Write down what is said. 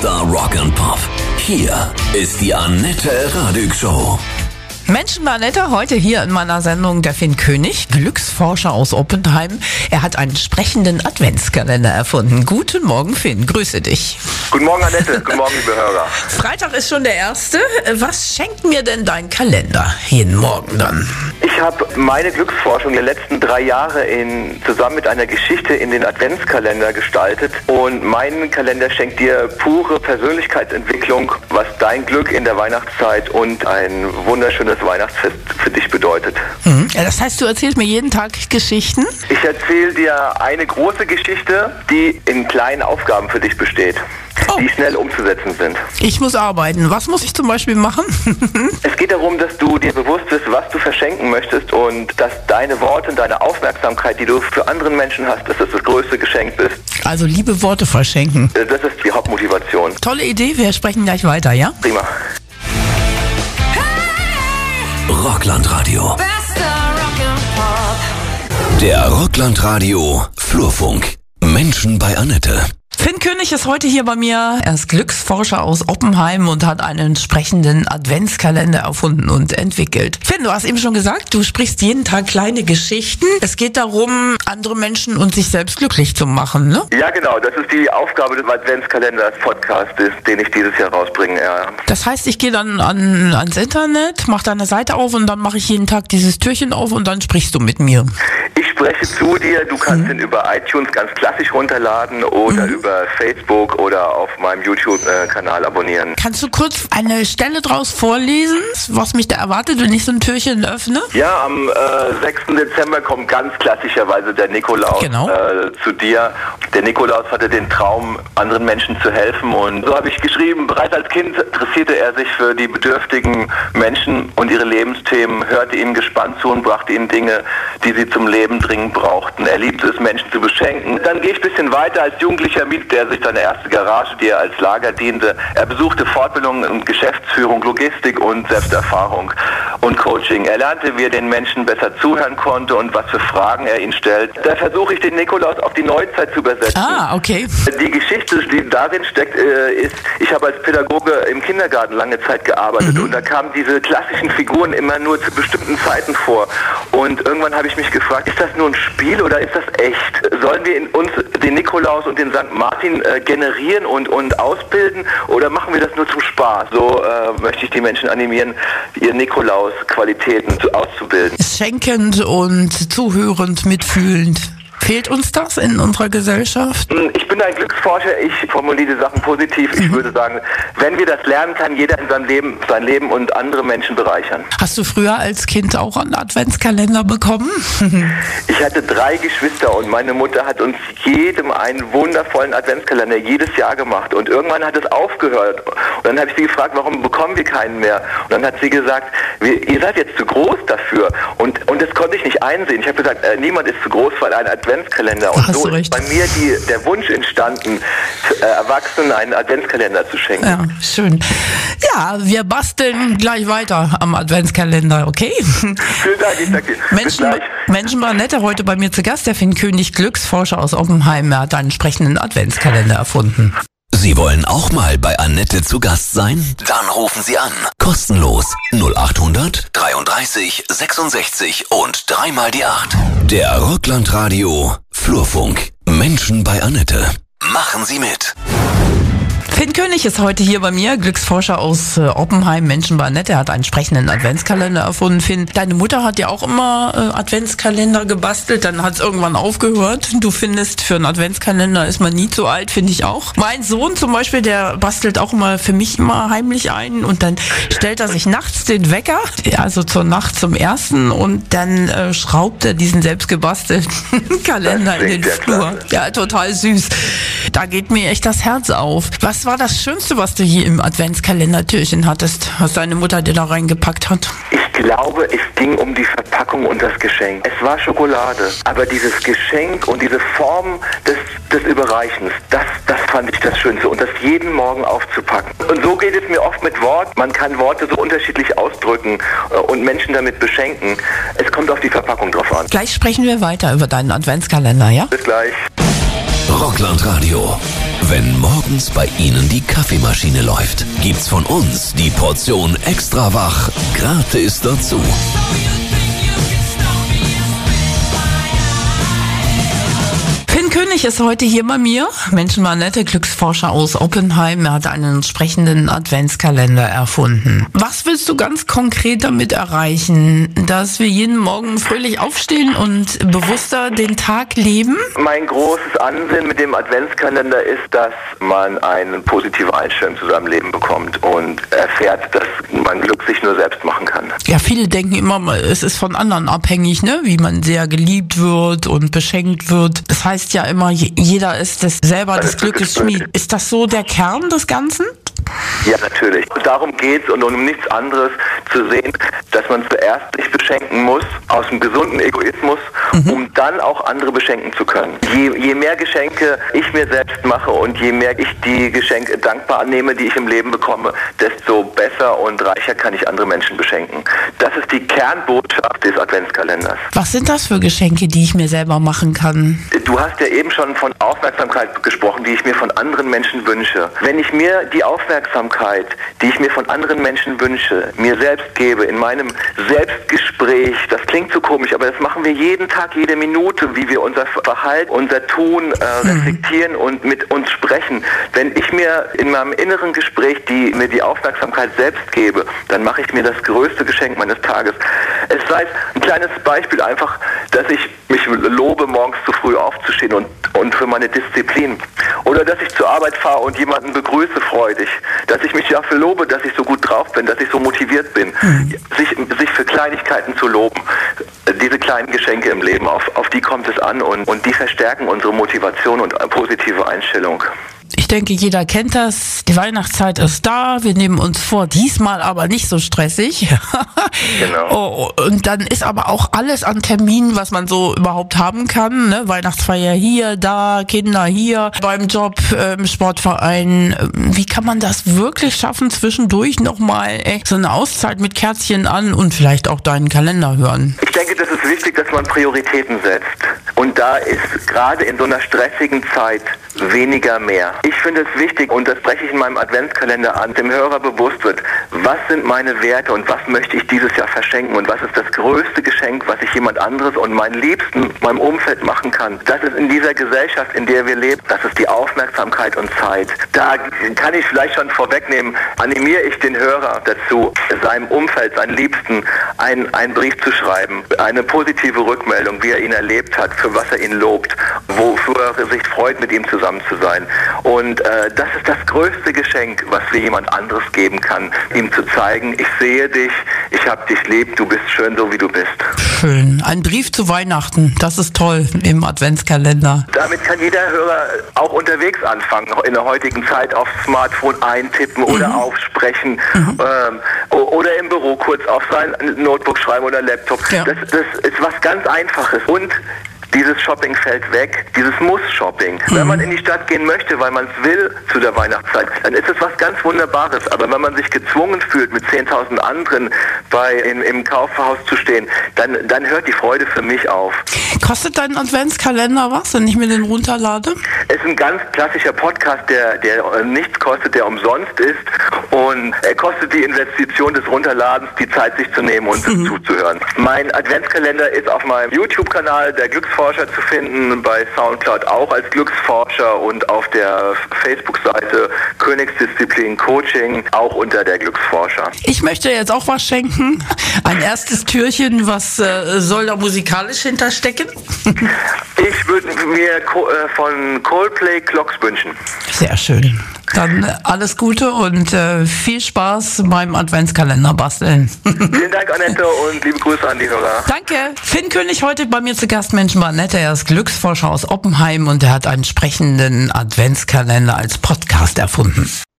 Bester Rock and Pop. Hier ist die Annette Radig Show. Menschen Manetta, heute hier in meiner Sendung der Finn König, Glücksforscher aus Oppenheim. Er hat einen sprechenden Adventskalender erfunden. Guten Morgen, Finn. Grüße dich. Guten Morgen, Annette. Guten Morgen, liebe Hörer. Freitag ist schon der erste. Was schenkt mir denn dein Kalender jeden Morgen dann? Ich habe meine Glücksforschung der letzten drei Jahre in, zusammen mit einer Geschichte in den Adventskalender gestaltet. Und mein Kalender schenkt dir pure Persönlichkeitsentwicklung, was dein Glück in der Weihnachtszeit und ein wunderschönes Weihnachtsfest für dich bedeutet. Mhm. Ja, das heißt, du erzählst mir jeden Tag Geschichten? Ich erzähle dir eine große Geschichte, die in kleinen Aufgaben für dich besteht. Oh. die schnell umzusetzen sind. Ich muss arbeiten. Was muss ich zum Beispiel machen? es geht darum, dass du dir bewusst bist, was du verschenken möchtest und dass deine Worte und deine Aufmerksamkeit, die du für andere Menschen hast, dass das das größte Geschenk bist. Also liebe Worte verschenken. Das ist die Hauptmotivation. Tolle Idee. Wir sprechen gleich weiter, ja? Prima. Rocklandradio. Der Rocklandradio Flurfunk. Menschen bei Annette. Finn König ist heute hier bei mir. Er ist Glücksforscher aus Oppenheim und hat einen entsprechenden Adventskalender erfunden und entwickelt. Finn, du hast eben schon gesagt, du sprichst jeden Tag kleine Geschichten. Es geht darum, andere Menschen und sich selbst glücklich zu machen, ne? Ja, genau. Das ist die Aufgabe des Adventskalenders-Podcastes, den ich dieses Jahr rausbringe, ja. Das heißt, ich gehe dann an, ans Internet, mache deine Seite auf und dann mache ich jeden Tag dieses Türchen auf und dann sprichst du mit mir. Ich spreche zu dir. Du kannst mhm. ihn über iTunes ganz klassisch runterladen oder mhm. über Facebook oder auf meinem YouTube-Kanal abonnieren. Kannst du kurz eine Stelle draus vorlesen, was mich da erwartet, wenn ich so ein Türchen öffne? Ja, am äh, 6. Dezember kommt ganz klassischerweise der Nikolaus genau. äh, zu dir. Der Nikolaus hatte den Traum, anderen Menschen zu helfen und so habe ich geschrieben, bereits als Kind interessierte er sich für die bedürftigen Menschen und ihre Lebensthemen, hörte ihnen gespannt zu und brachte ihnen Dinge, die sie zum Leben dringend brauchten. Er liebte es, Menschen zu beschenken. Dann gehe ich ein bisschen weiter als Jugendlicher mietete er sich seine erste Garage, die er als Lager diente. Er besuchte Fortbildungen in Geschäftsführung, Logistik und Selbsterfahrung und Coaching. Er lernte, wie er den Menschen besser zuhören konnte und was für Fragen er ihnen stellt. Da versuche ich den Nikolaus auf die Neuzeit zu übersetzen. Ah, okay. Die Geschichte, die darin steckt, äh, ist, ich habe als Pädagoge im Kindergarten lange Zeit gearbeitet mhm. und da kamen diese klassischen Figuren immer nur zu bestimmten Zeiten vor. Und irgendwann habe ich mich gefragt, ist das nur ein Spiel oder ist das echt? Sollen wir in uns den Nikolaus und den St. Martin äh, generieren und, und ausbilden oder machen wir das nur zum Spaß? So äh, möchte ich die Menschen animieren, ihr Nikolaus-Qualitäten auszubilden. Schenkend und zuhörend, mitfühlend. Fehlt uns das in unserer Gesellschaft? Hm, ich bin ein Glücksforscher, ich formuliere die Sachen positiv. Ich mhm. würde sagen, wenn wir das lernen, kann jeder in seinem Leben sein Leben und andere Menschen bereichern. Hast du früher als Kind auch einen Adventskalender bekommen? ich hatte drei Geschwister und meine Mutter hat uns jedem einen wundervollen Adventskalender jedes Jahr gemacht. Und irgendwann hat es aufgehört. Und dann habe ich sie gefragt, warum bekommen wir keinen mehr? Und dann hat sie gesagt, ihr seid jetzt zu groß dafür. Und, und das konnte ich nicht einsehen. Ich habe gesagt, äh, niemand ist zu groß für einen Adventskalender. Und so ist bei mir die, der Wunsch entstanden, äh, Erwachsenen einen Adventskalender zu schenken. Ja, schön. Ja, wir basteln gleich weiter am Adventskalender, okay? Vielen Dank, ich danke. Menschen, Menschen war netter heute bei mir zu Gast, der Finn König, Glücksforscher aus Oppenheim. Hat einen entsprechenden Adventskalender erfunden. Sie wollen auch mal bei Annette zu Gast sein? Dann rufen Sie an. Kostenlos 0800 33 66 und dreimal die 8. Der Rücklandradio Flurfunk. Menschen bei Annette. Machen Sie mit. Finn König ist heute hier bei mir, Glücksforscher aus äh, Oppenheim, Menschenbarnett. Er hat einen sprechenden Adventskalender erfunden. Finn, deine Mutter hat ja auch immer äh, Adventskalender gebastelt, dann hat es irgendwann aufgehört. Du findest, für einen Adventskalender ist man nie zu alt, finde ich auch. Mein Sohn zum Beispiel, der bastelt auch immer für mich immer heimlich ein und dann stellt er sich nachts den Wecker, also zur Nacht zum ersten und dann äh, schraubt er diesen selbstgebastelten Kalender in den Flur. Ja, total süß. Da geht mir echt das Herz auf. Was war das Schönste, was du hier im Adventskalendertürchen hattest, was deine Mutter dir da reingepackt hat? Ich glaube, es ging um die Verpackung und das Geschenk. Es war Schokolade, aber dieses Geschenk und diese Form des, des Überreichens, das, das fand ich das Schönste und das jeden Morgen aufzupacken. Und so geht es mir oft mit Wort. Man kann Worte so unterschiedlich ausdrücken äh, und Menschen damit beschenken. Es kommt auf die Verpackung drauf an. Gleich sprechen wir weiter über deinen Adventskalender, ja? Bis gleich. Rockland Radio. Wenn morgens bei Ihnen die Kaffeemaschine läuft, gibt's von uns die Portion extra wach gratis dazu. König ist heute hier bei mir. Menschenmanette, Glücksforscher aus Oppenheim. Er hat einen entsprechenden Adventskalender erfunden. Was willst du ganz konkret damit erreichen? Dass wir jeden Morgen fröhlich aufstehen und bewusster den Tag leben? Mein großes Ansinnen mit dem Adventskalender ist, dass man eine positive Einstellung zu seinem Leben bekommt und erfährt, dass man Glück sich nur selbst machen kann. Ja, viele denken immer, es ist von anderen abhängig, ne? wie man sehr geliebt wird und beschenkt wird. Das heißt ja, ja immer, jeder ist das selber des Glückes Schmied. Ist das so der Kern des Ganzen? Ja, natürlich. Darum geht es und um nichts anderes zu sehen, dass man zuerst sich beschenken muss, aus einem gesunden Egoismus, mhm. um dann auch andere beschenken zu können. Je, je mehr Geschenke ich mir selbst mache und je mehr ich die Geschenke dankbar annehme, die ich im Leben bekomme, desto besser und reicher kann ich andere Menschen beschenken. Das ist die Kernbotschaft des Adventskalenders. Was sind das für Geschenke, die ich mir selber machen kann? Du hast ja eben schon von Aufmerksamkeit gesprochen, die ich mir von anderen Menschen wünsche. Wenn ich mir die Aufmerksamkeit, die ich mir von anderen Menschen wünsche, mir selbst gebe in meinem Selbstgespräch, das klingt so komisch, aber das machen wir jeden Tag, jede Minute, wie wir unser Verhalten, unser Tun äh, mhm. reflektieren und mit uns sprechen. Wenn ich mir in meinem inneren Gespräch die, mir die Aufmerksamkeit selbst gebe, dann mache ich mir das größte Geschenk meines Tages. Es sei ein kleines Beispiel einfach, dass ich mich lobe, morgens zu früh aufzustehen und, und für meine Disziplin. Oder dass ich zur Arbeit fahre und jemanden begrüße freudig. Dass ich mich dafür lobe, dass ich so gut drauf bin, dass ich so motiviert bin. Mhm. Sich, sich für Kleinigkeiten zu loben. Diese kleinen Geschenke im Leben, auf, auf die kommt es an und, und die verstärken unsere Motivation und positive Einstellung. Ich denke, jeder kennt das. Die Weihnachtszeit ist da. Wir nehmen uns vor, diesmal aber nicht so stressig. genau. Oh, und dann ist aber auch alles an Terminen, was man so überhaupt haben kann. Ne? Weihnachtsfeier hier, da, Kinder hier, beim Job, ähm, Sportverein. Wie kann man das wirklich schaffen, zwischendurch nochmal so eine Auszeit mit Kerzchen an und vielleicht auch deinen Kalender hören? Ich denke, das ist wichtig, dass man Prioritäten setzt. Und da ist gerade in so einer stressigen Zeit weniger mehr. Ich finde es wichtig, und das breche ich in meinem Adventskalender an, dem Hörer bewusst wird, was sind meine Werte und was möchte ich dieses Jahr verschenken und was ist das größte Geschenk, was ich jemand anderes und meinen Liebsten, meinem Umfeld machen kann. Das ist in dieser Gesellschaft, in der wir leben, das ist die Aufmerksamkeit und Zeit. Da kann ich vielleicht schon vorwegnehmen, animiere ich den Hörer dazu, seinem Umfeld, seinen Liebsten einen, einen Brief zu schreiben, eine positive Rückmeldung, wie er ihn erlebt hat, für was er ihn lobt, wofür er sich freut, mit ihm zusammen zu sein. Und äh, das ist das größte Geschenk, was wir jemand anderes geben kann, ihm zu zeigen, ich sehe dich, ich habe dich lieb, du bist schön so, wie du bist. Schön. Ein Brief zu Weihnachten, das ist toll im Adventskalender. Damit kann jeder Hörer auch unterwegs anfangen, in der heutigen Zeit aufs Smartphone eintippen oder mhm. aufsprechen mhm. Ähm, oder im Büro kurz auf sein Notebook schreiben oder Laptop. Ja. Das, das ist was ganz Einfaches. Und dieses Shopping fällt weg, dieses Muss-Shopping. Mhm. Wenn man in die Stadt gehen möchte, weil man es will zu der Weihnachtszeit, dann ist es was ganz Wunderbares. Aber wenn man sich gezwungen fühlt, mit 10.000 anderen bei, in, im Kaufhaus zu stehen, dann, dann hört die Freude für mich auf. Kostet dein Adventskalender was, wenn ich mir den runterlade? Es ist ein ganz klassischer Podcast, der, der nichts kostet, der umsonst ist. Und er kostet die Investition des Runterladens, die Zeit sich zu nehmen und mhm. zuzuhören. Mein Adventskalender ist auf meinem YouTube-Kanal, der Glücksforscher zu finden, bei Soundcloud auch als Glücksforscher und auf der Facebook-Seite Königsdisziplin Coaching auch unter der Glücksforscher. Ich möchte jetzt auch was schenken. Ein erstes Türchen, was äh, soll da musikalisch hinterstecken? Ich würde mir äh, von Coldplay Clocks wünschen. Sehr schön. Dann alles Gute und äh, viel Spaß beim Adventskalender basteln. Vielen Dank, Annette, und liebe Grüße an die Hörer. Danke. Finn König heute bei mir zu Gast. Menschen war Annette, er ist Glücksforscher aus Oppenheim und er hat einen sprechenden Adventskalender als Podcast erfunden.